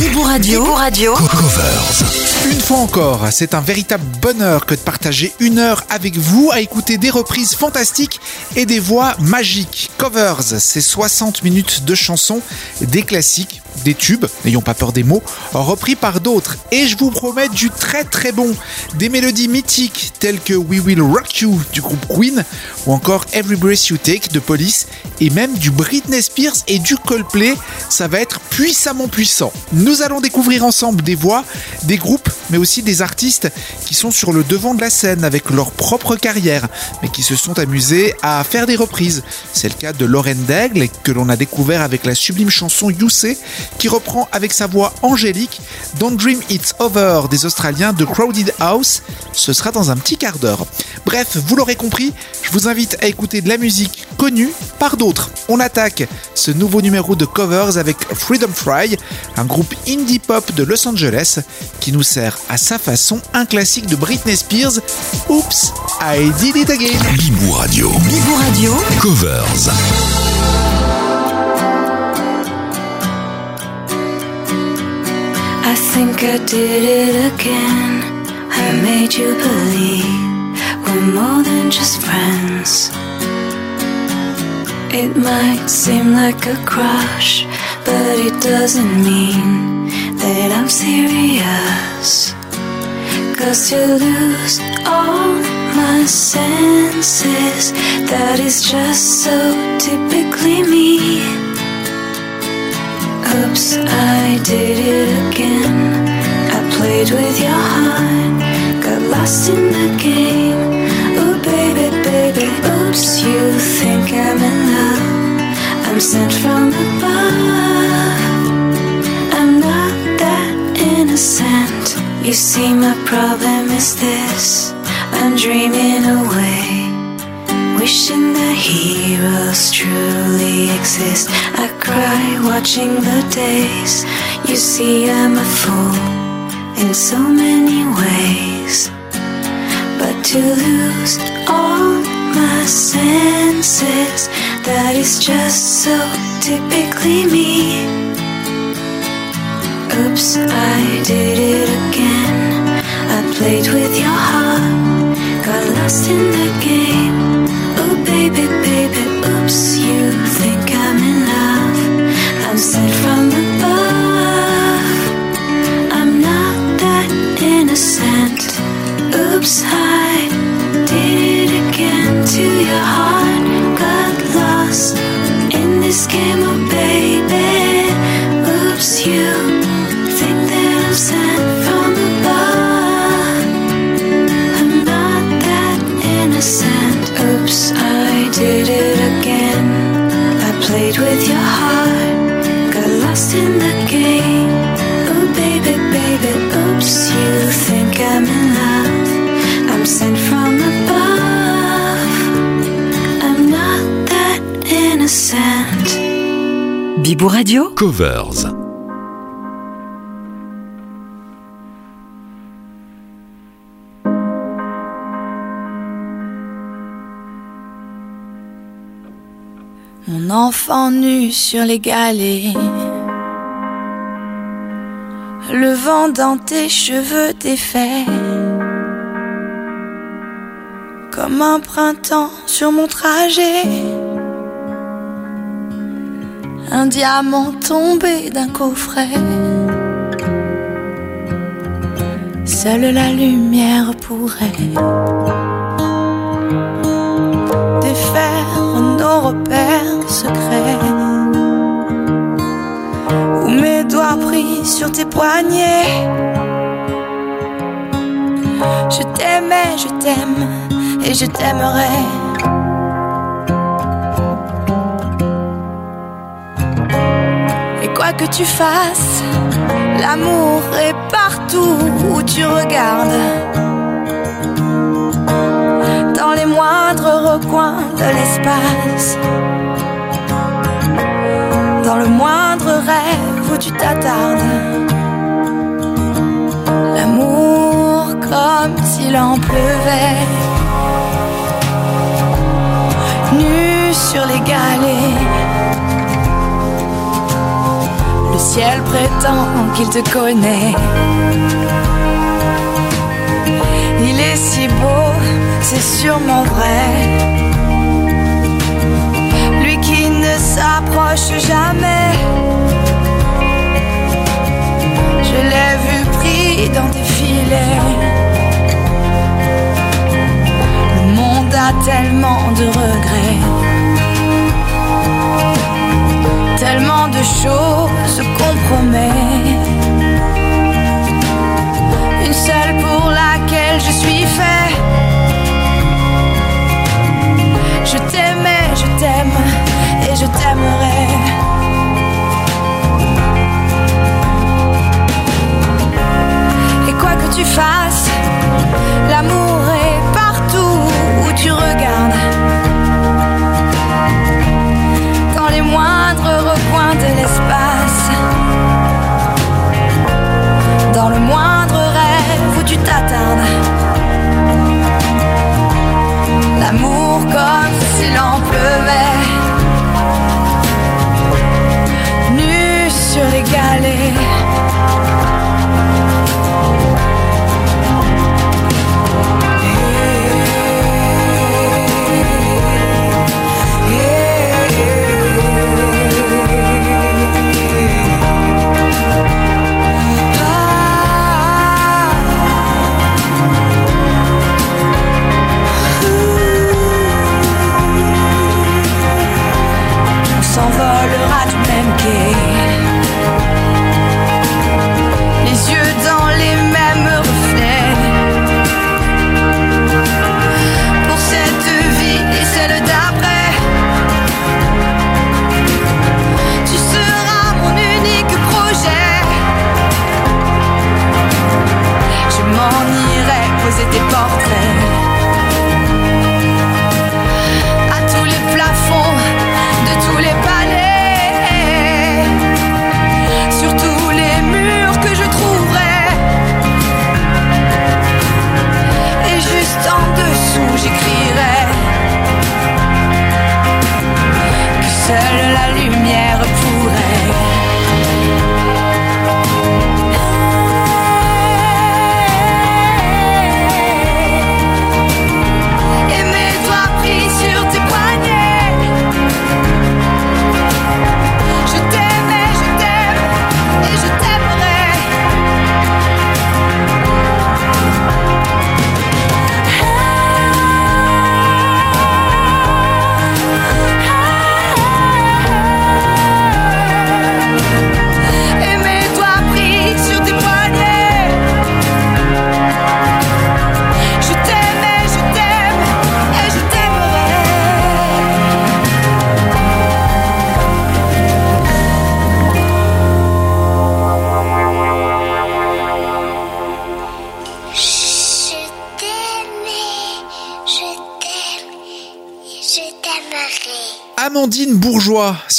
you. Bibou Radio. Radio. Covers. Une fois encore, c'est un véritable bonheur que de partager une heure avec vous à écouter des reprises fantastiques et des voix magiques. Covers, c'est 60 minutes de chansons, des classiques, des tubes, n'ayons pas peur des mots, repris par d'autres. Et je vous promets du très très bon. Des mélodies mythiques telles que We Will Rock You du groupe Queen ou encore Every Breath You Take de Police et même du Britney Spears et du Coldplay. Ça va être puissamment puissant. Nous allons découvrir ensemble des voix, des groupes, mais aussi des artistes qui sont sur le devant de la scène avec leur propre carrière, mais qui se sont amusés à faire des reprises. C'est le cas de Lauren Daigle que l'on a découvert avec la sublime chanson You Say qui reprend avec sa voix angélique Don't Dream It's Over des Australiens de Crowded House. Ce sera dans un petit quart d'heure. Bref, vous l'aurez compris, je vous invite à écouter de la musique connue par d'autres. On attaque ce nouveau numéro de covers avec Freedom Fry, un groupe indie pop de Los Angeles qui nous sert à sa façon un classique de Britney Spears, Oops, I Did It Again. Bibou Radio. Bibou Radio. Covers. I think I did it again. I made you believe we're more than just friends. It might seem like a crush, but it doesn't mean that I'm serious. Cause to lose all my senses, that is just so typically me. Oops, I did it again. I played with your heart, got lost in the game. Oh, baby, baby, oops, you think I'm in love. I'm sent from above. You see, my problem is this I'm dreaming away. Wishing that heroes truly exist. I cry watching the days. You see, I'm a fool in so many ways. But to lose all my senses, that is just so typically me. Oops, I did it again. I played with your heart, got lost in the game. Oh, baby, baby, oops, you think I'm in love. I'm sent from above. I'm not that innocent. Oops, I did it again to your heart. Bibou Radio. Covers. Mon enfant nu sur les galets. Le vent dans tes cheveux défaits. Comme un printemps sur mon trajet. Un diamant tombé d'un coffret. Seule la lumière pourrait défaire nos repères secrets. Où mes doigts pris sur tes poignets. Je t'aimais, je t'aime et je t'aimerai. Que tu fasses, l'amour est partout où tu regardes. Dans les moindres recoins de l'espace. Dans le moindre rêve où tu t'attardes. L'amour comme s'il en pleuvait. Nu sur les galets. Le ciel prétend qu'il te connaît. Il est si beau, c'est sûrement vrai. Lui qui ne s'approche jamais. Je l'ai vu pris dans tes filets. Le monde a tellement de regrets. Tellement de choses compromet. Une seule pour laquelle je suis fait.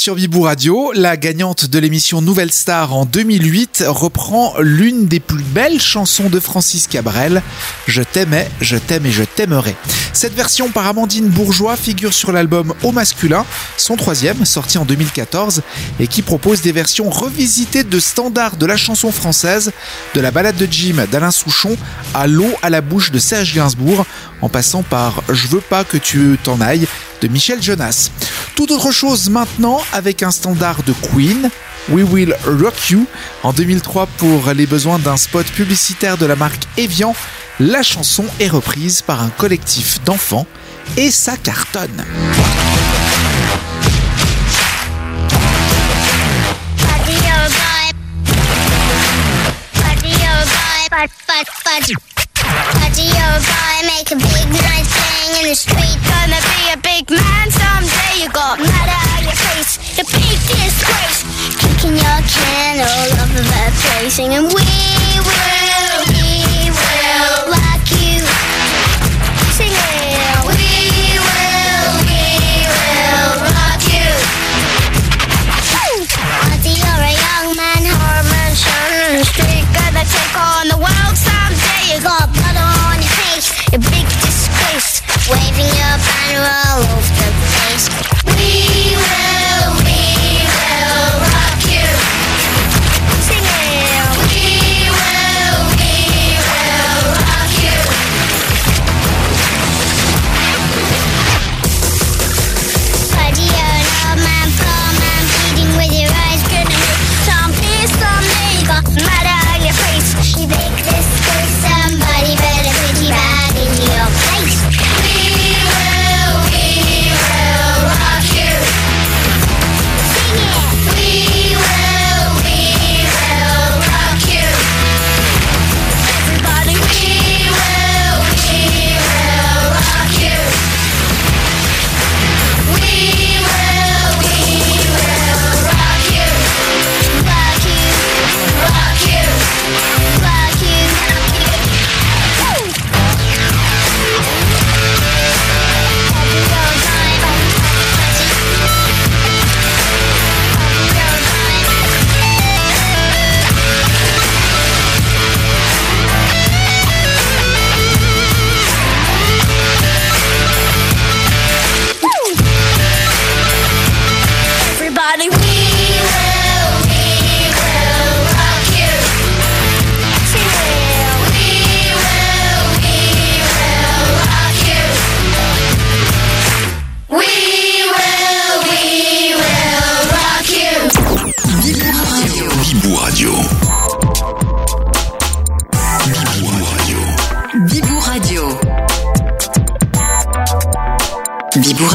Sur Bibou Radio, la gagnante de l'émission Nouvelle Star en 2008, reprend l'une des plus belles chansons de Francis Cabrel, Je t'aimais, je t'aime et je t'aimerai. Cette version par Amandine Bourgeois figure sur l'album Au masculin, son troisième, sorti en 2014, et qui propose des versions revisitées de standards de la chanson française, de la balade de Jim d'Alain Souchon à l'eau à la bouche de Serge Gainsbourg, en passant par Je veux pas que tu t'en ailles de Michel Jonas. Tout autre chose maintenant avec un standard de Queen, We Will Rock You. En 2003, pour les besoins d'un spot publicitaire de la marque Evian, la chanson est reprise par un collectif d'enfants et ça cartonne. Bud. Buddy, your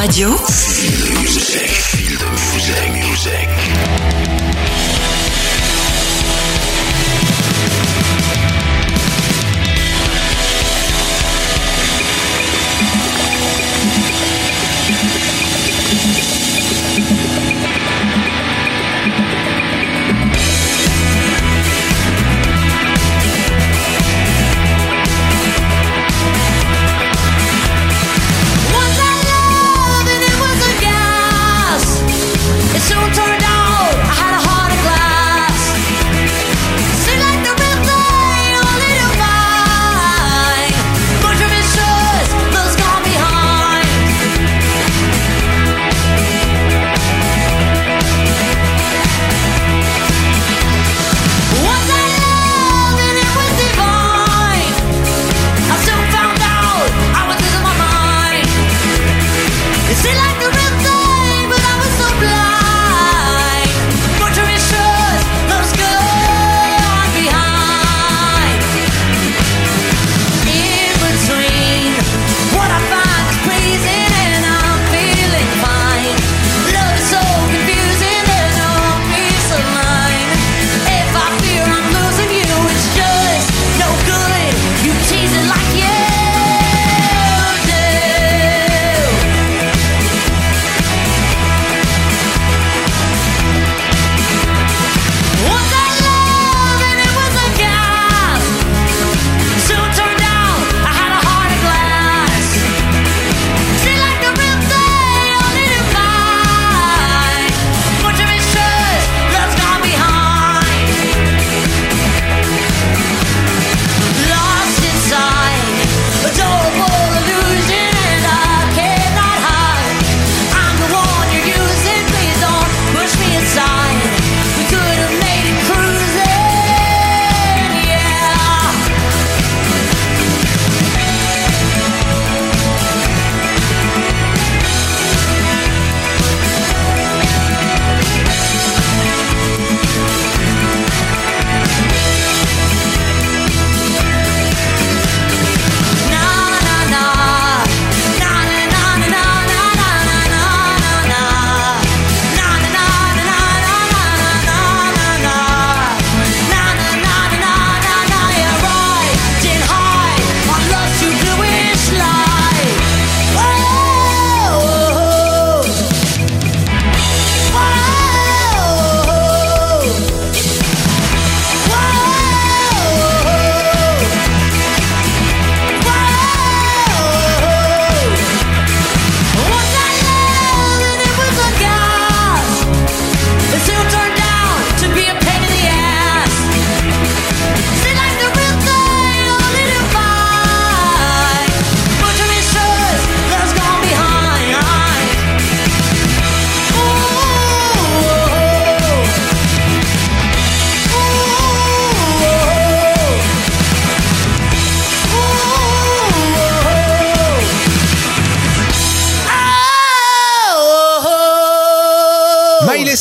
Radio.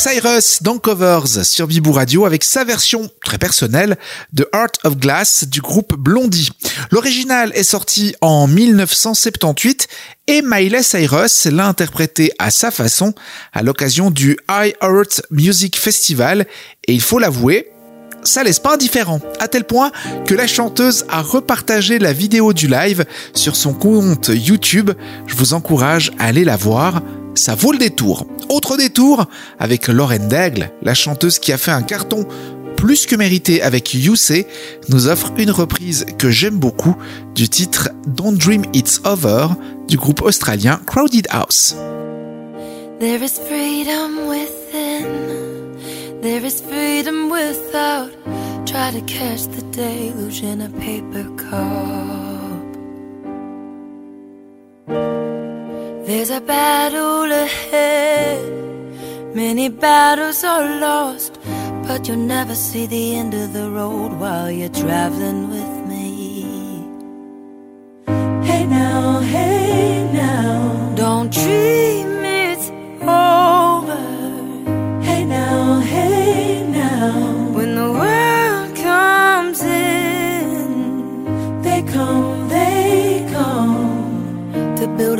Cyrus dans Covers sur Bibou Radio avec sa version très personnelle de Heart of Glass du groupe Blondie. L'original est sorti en 1978 et Miley Cyrus l'a interprété à sa façon à l'occasion du High Earth Music Festival et il faut l'avouer, ça laisse pas indifférent, à tel point que la chanteuse a repartagé la vidéo du live sur son compte YouTube. Je vous encourage à aller la voir, ça vaut le détour. Autre détour avec Lauren Daigle, la chanteuse qui a fait un carton plus que mérité avec You nous offre une reprise que j'aime beaucoup du titre Don't Dream It's Over du groupe australien Crowded House. There's a battle ahead. Many battles are lost, but you'll never see the end of the road while you're traveling with me. Hey now, hey now. Don't dream it's over.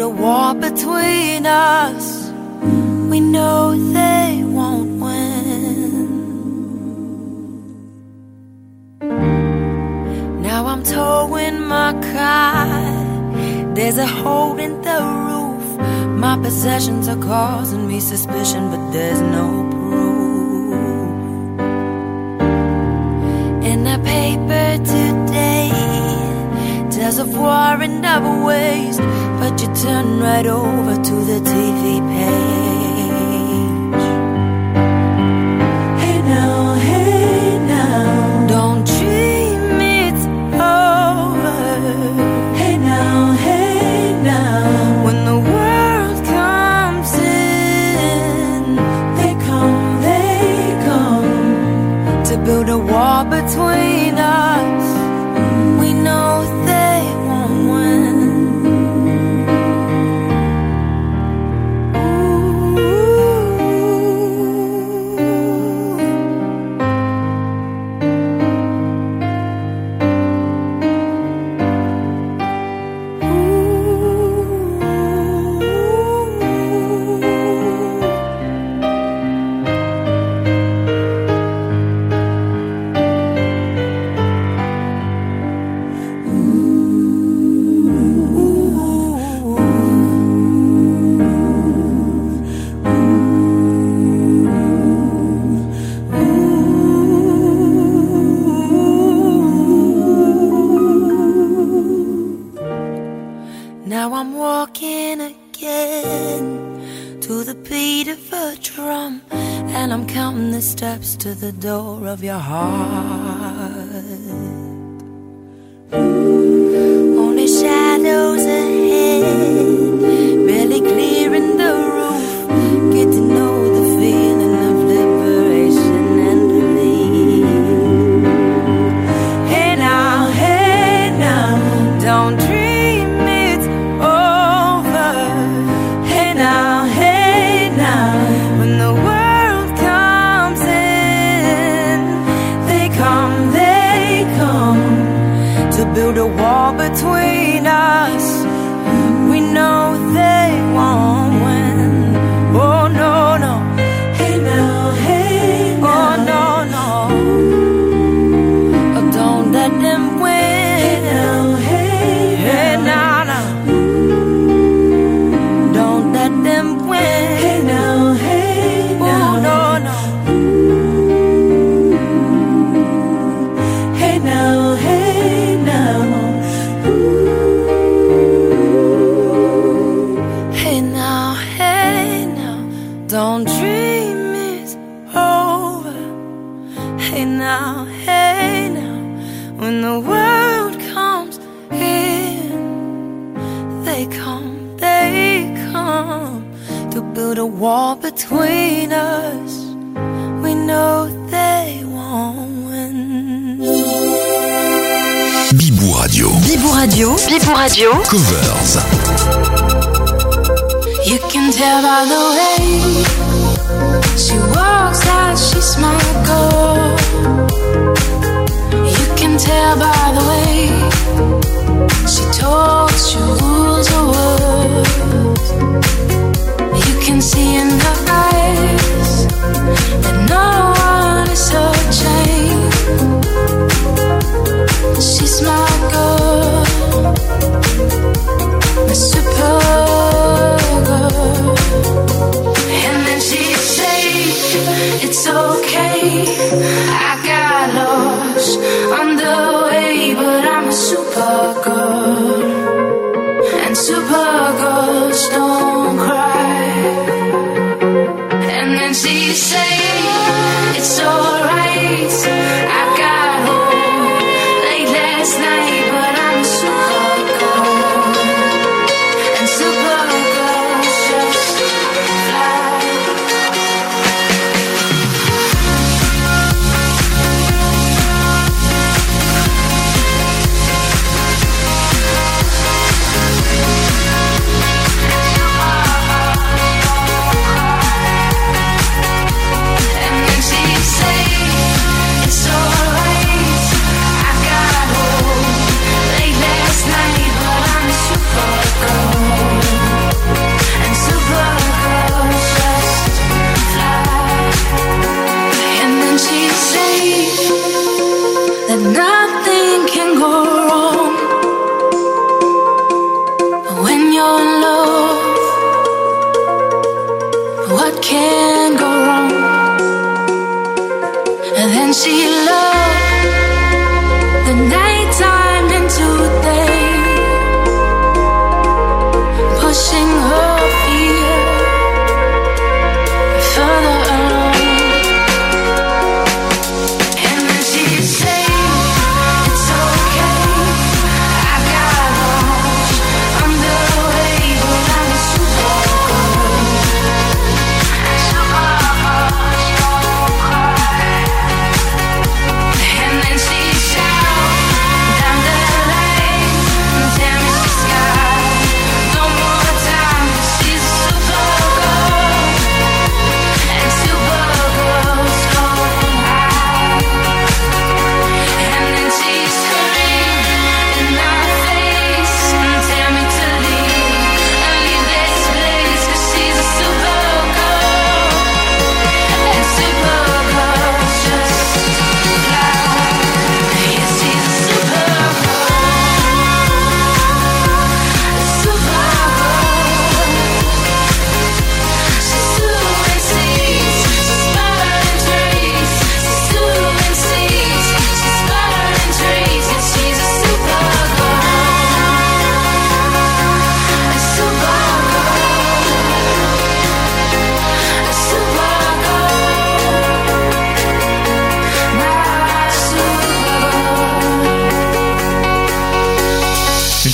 a war between us. We know they won't win. Now I'm towing my car. There's a hole in the roof. My possessions are causing me suspicion, but there's no proof. In the paper today. There's a war and never waste, but you turn right over to the TV page. of your heart. que.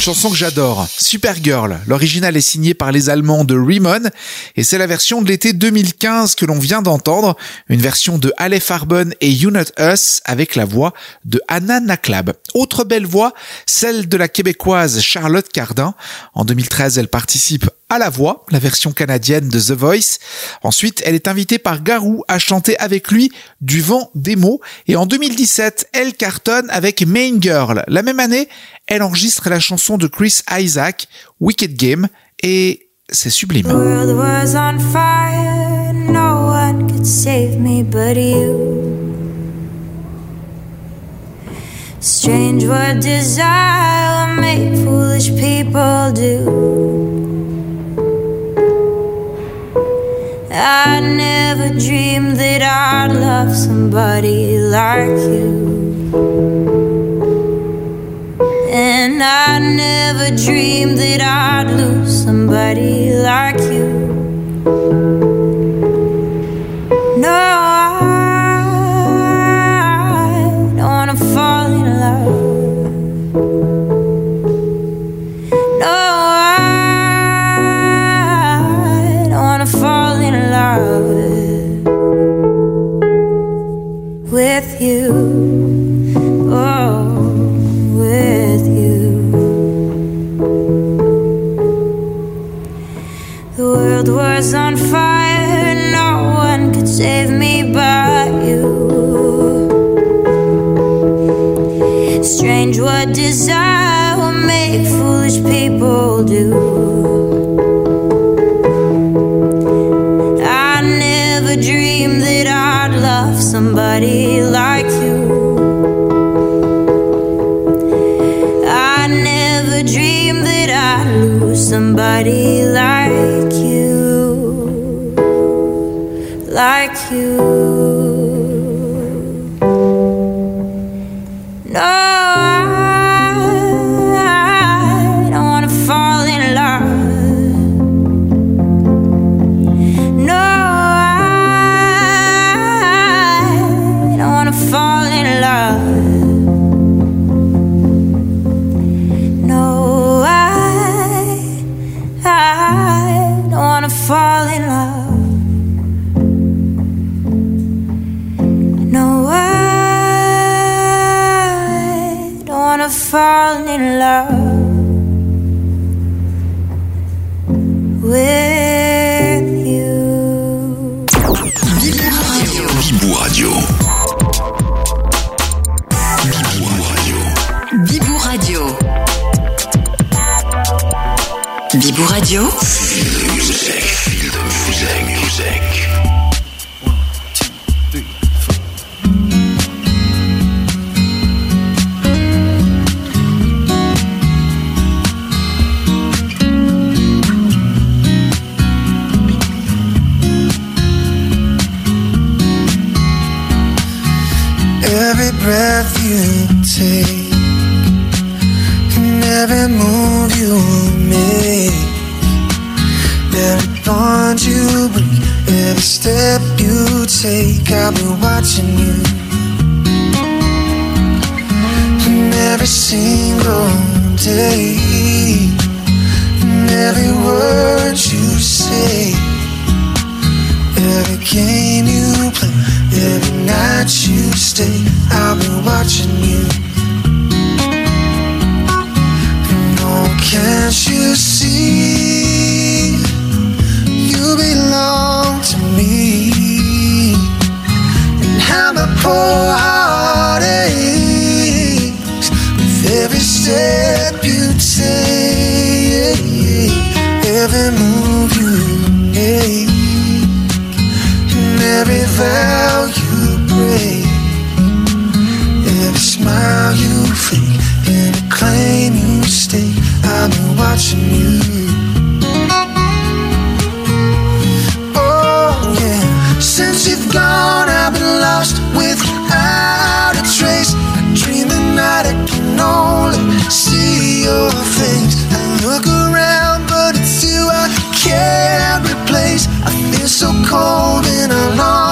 Chanson que j'adore, Supergirl. L'original est signé par les Allemands de Riemann et c'est la version de l'été 2015 que l'on vient d'entendre, une version de Halle Farben et You Not Us avec la voix de Anna Naklab. Autre belle voix, celle de la québécoise Charlotte Cardin. En 2013, elle participe à la voix, la version canadienne de The Voice. Ensuite, elle est invitée par Garou à chanter avec lui du vent des mots. Et en 2017, elle cartonne avec Main Girl. La même année, elle enregistre la chanson de Chris Isaac, Wicked Game, et c'est sublime. I never dreamed that I'd love somebody like you. And I never dreamed that I'd lose somebody like you. Desire will make foolish people do. I never dreamed that I'd love somebody like you. I never dreamed that I'd lose somebody like you, like you. I don't wanna fall in love. No, I don't wanna fall in love with you. Bibou Radio. Bibou Radio. Bibou Radio. Bibou Radio. Every I'll be watching you. And every single day, smile you fake, every claim you stake. I've been watching you. Oh yeah, since you've gone, I've been lost without a trace. I dream at night, I can only see your face. I look around, but it's you I can't replace. I feel so cold and I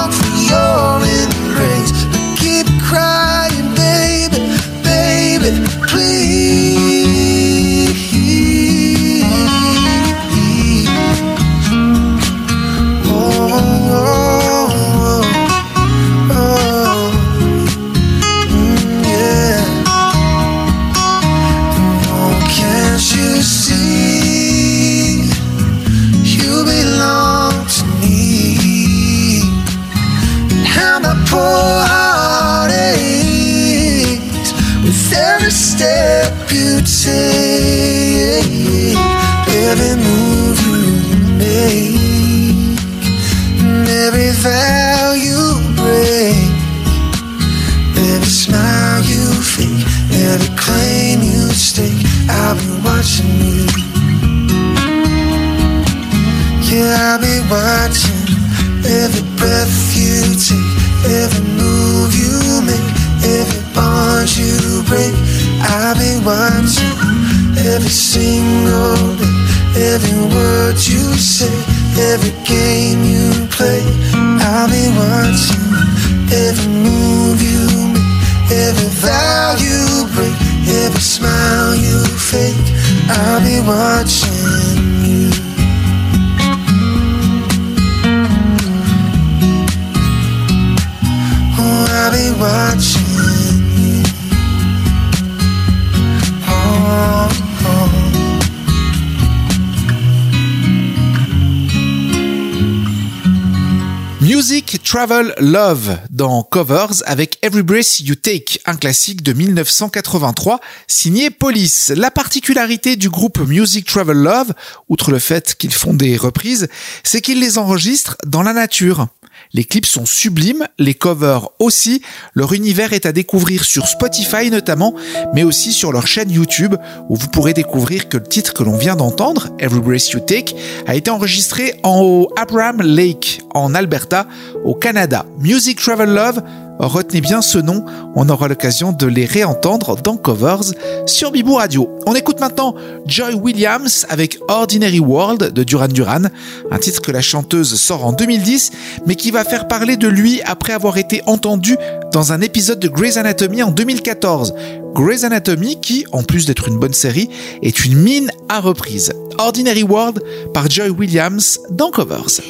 Music, Travel, Love dans Covers avec Every Breath You Take, un classique de 1983 signé Police. La particularité du groupe Music, Travel, Love, outre le fait qu'ils font des reprises, c'est qu'ils les enregistrent dans la nature. Les clips sont sublimes, les covers aussi. Leur univers est à découvrir sur Spotify notamment, mais aussi sur leur chaîne YouTube où vous pourrez découvrir que le titre que l'on vient d'entendre, Every Breath You Take, a été enregistré en Abraham Lake en Alberta au Canada. Music Travel Love Retenez bien ce nom, on aura l'occasion de les réentendre dans Covers sur Bibou Radio. On écoute maintenant Joy Williams avec Ordinary World de Duran Duran, un titre que la chanteuse sort en 2010, mais qui va faire parler de lui après avoir été entendu dans un épisode de Grey's Anatomy en 2014. Grey's Anatomy qui, en plus d'être une bonne série, est une mine à reprise. Ordinary World par Joy Williams dans Covers.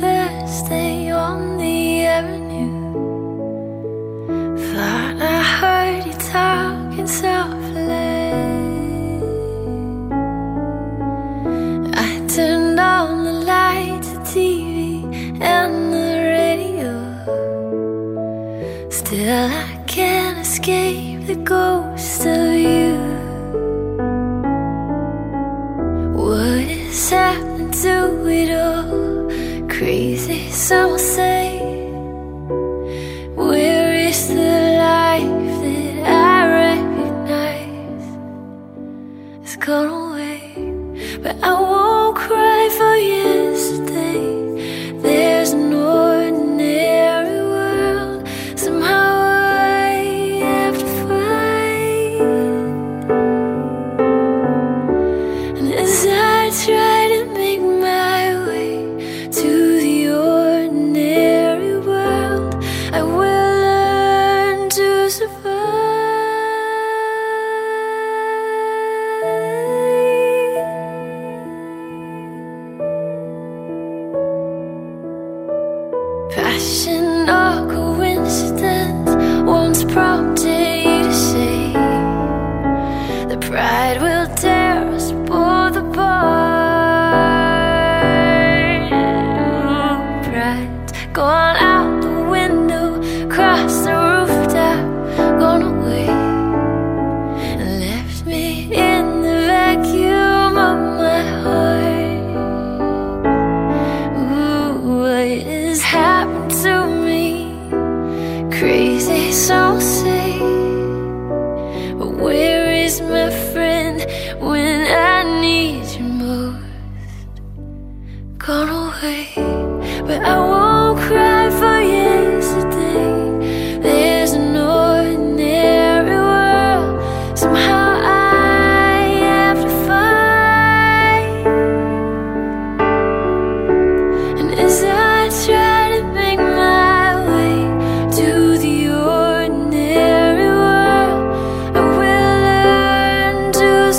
Thursday on the avenue. Thought I heard you talking softly. I turned on the lights, the TV, and the radio. Still, I can't escape the ghost of you. What is happening to it all? Crazy, some will say.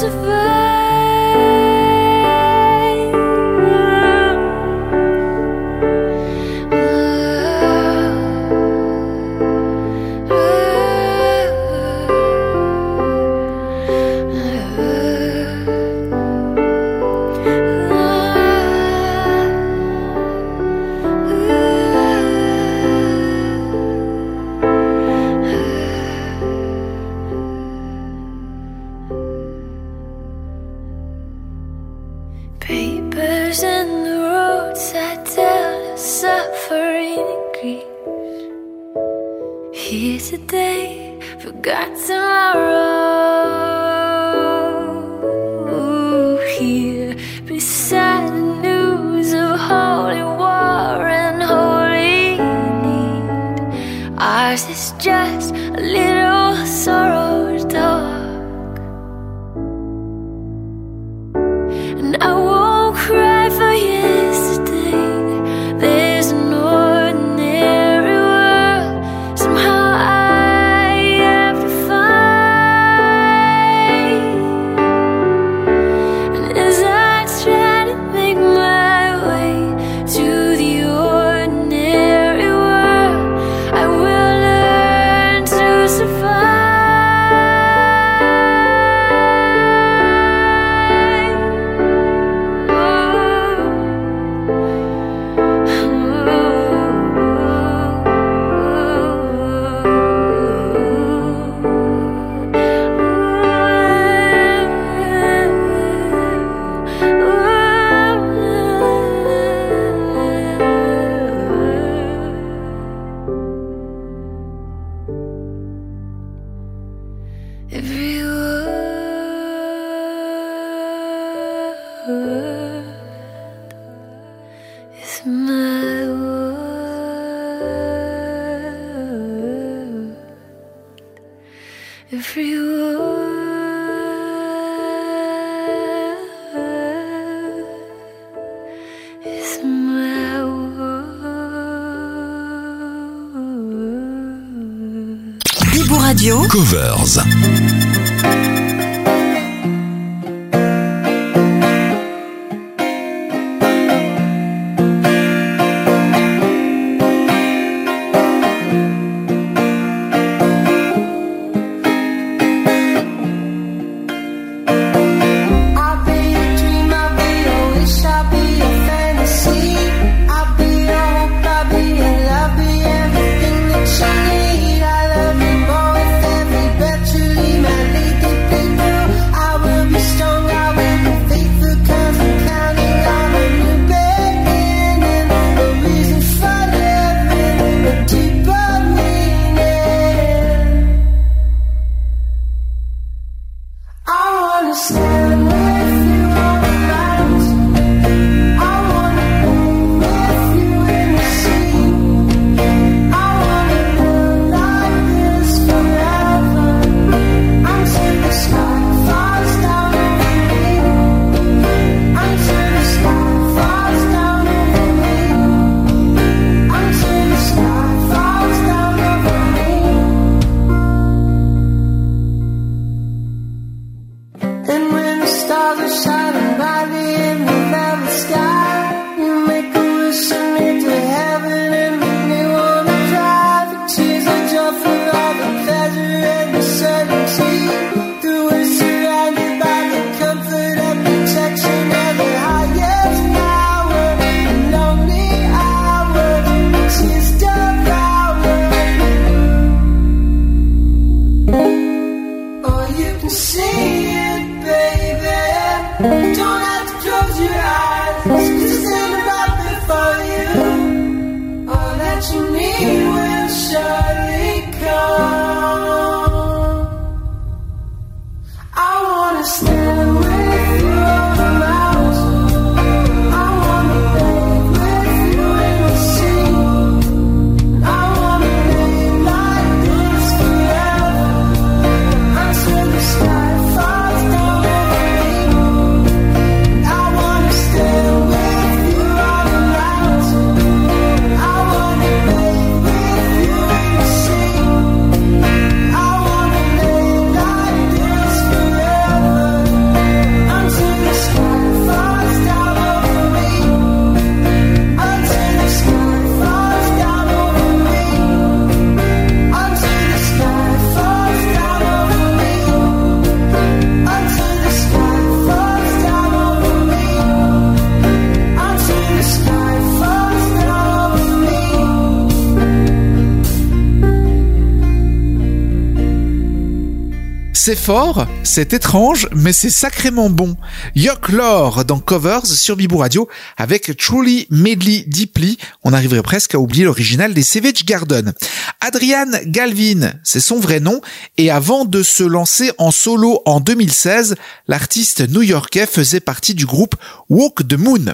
Of. Covers. Stars are shining brightly fort, c'est étrange, mais c'est sacrément bon. Yok Lore dans Covers sur Bibou Radio avec Truly Medley Deeply. On arriverait presque à oublier l'original des Savage Garden. Adrian Galvin, c'est son vrai nom, et avant de se lancer en solo en 2016, l'artiste new-yorkais faisait partie du groupe Walk the Moon.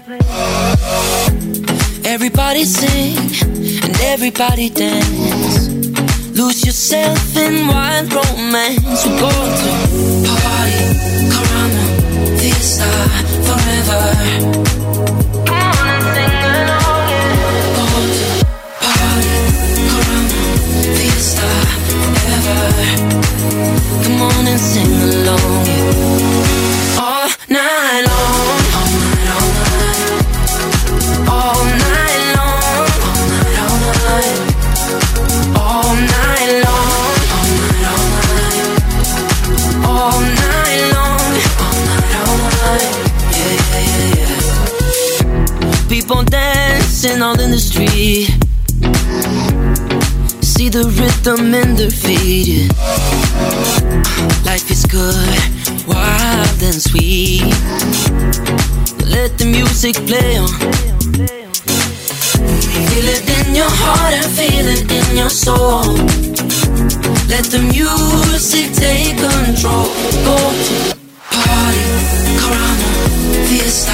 Everybody sing and everybody dance. Lose yourself in wild romance. We go to party, caramba, fiesta, forever. Come on and sing along, party, caramba, fiesta, forever. Come on and sing along, yeah. Yeah. Dancing all in the street. See the rhythm in their feet. Life is good, wild and sweet. Let the music play on. Feel it in your heart and feel it in your soul. Let the music take control. Go to party, caramba, fiesta,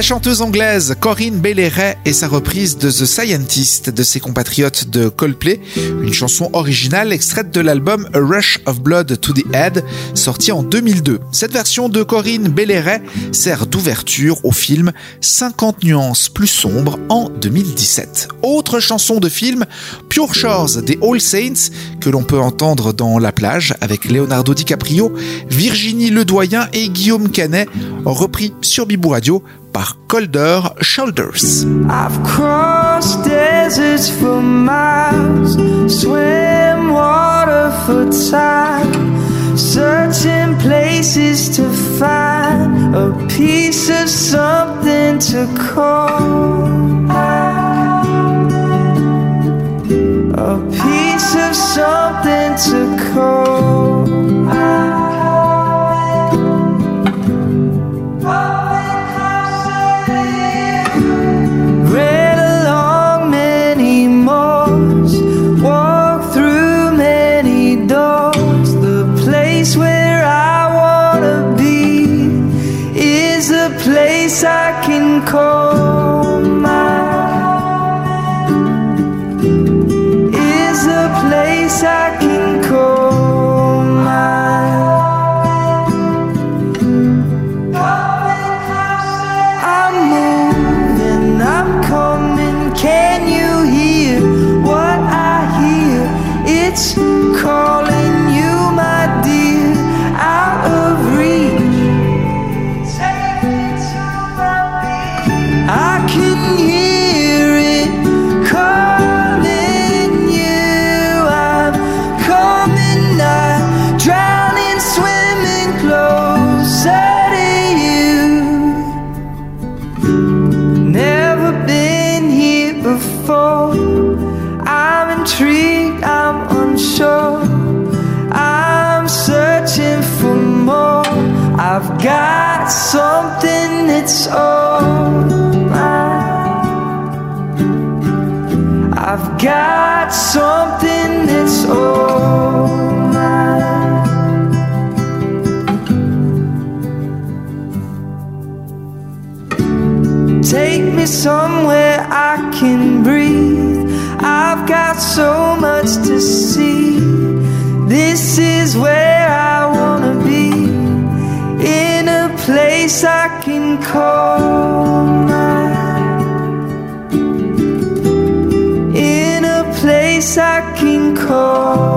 La chanteuse anglaise Corinne Bailey et sa reprise de The Scientist de ses compatriotes de Coldplay, une chanson originale extraite de l'album A Rush of Blood to the Head, sorti en 2002. Cette version de Corinne Bailey sert d'ouverture au film 50 nuances plus sombres en 2017. Autre chanson de film, Pure Shores des All Saints, que l'on peut entendre dans La plage avec Leonardo DiCaprio, Virginie Ledoyen et Guillaume Canet, repris sur Bibou Radio par Colder Shoulders. I've crossed deserts for miles, swim water for time, searching places to find a piece of something to call. A piece of something to call. Place I can call mine. In a place I can call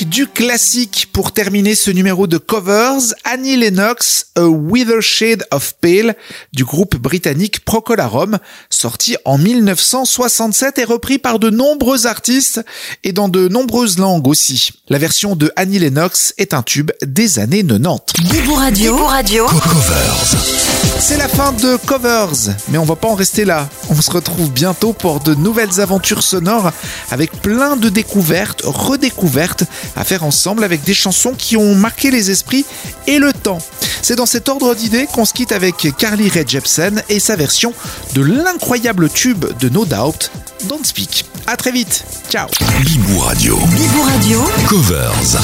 du classique pour terminer ce numéro de covers, Annie Lennox, A Wither Shade of Pale du groupe britannique Procolarum, sorti en 1967 et repris par de nombreux artistes et dans de nombreuses langues aussi. La version de Annie Lennox est un tube des années 90. Bibo Radio. Bibo Radio. Covers. C'est la fin de Covers, mais on va pas en rester là. On se retrouve bientôt pour de nouvelles aventures sonores avec plein de découvertes, redécouvertes à faire ensemble avec des chansons qui ont marqué les esprits et le temps. C'est dans cet ordre d'idées qu'on se quitte avec Carly Rae Jepsen et sa version de l'incroyable tube de No Doubt, Don't Speak. À très vite. Ciao. Bibou Radio. Bibo Radio. Covers.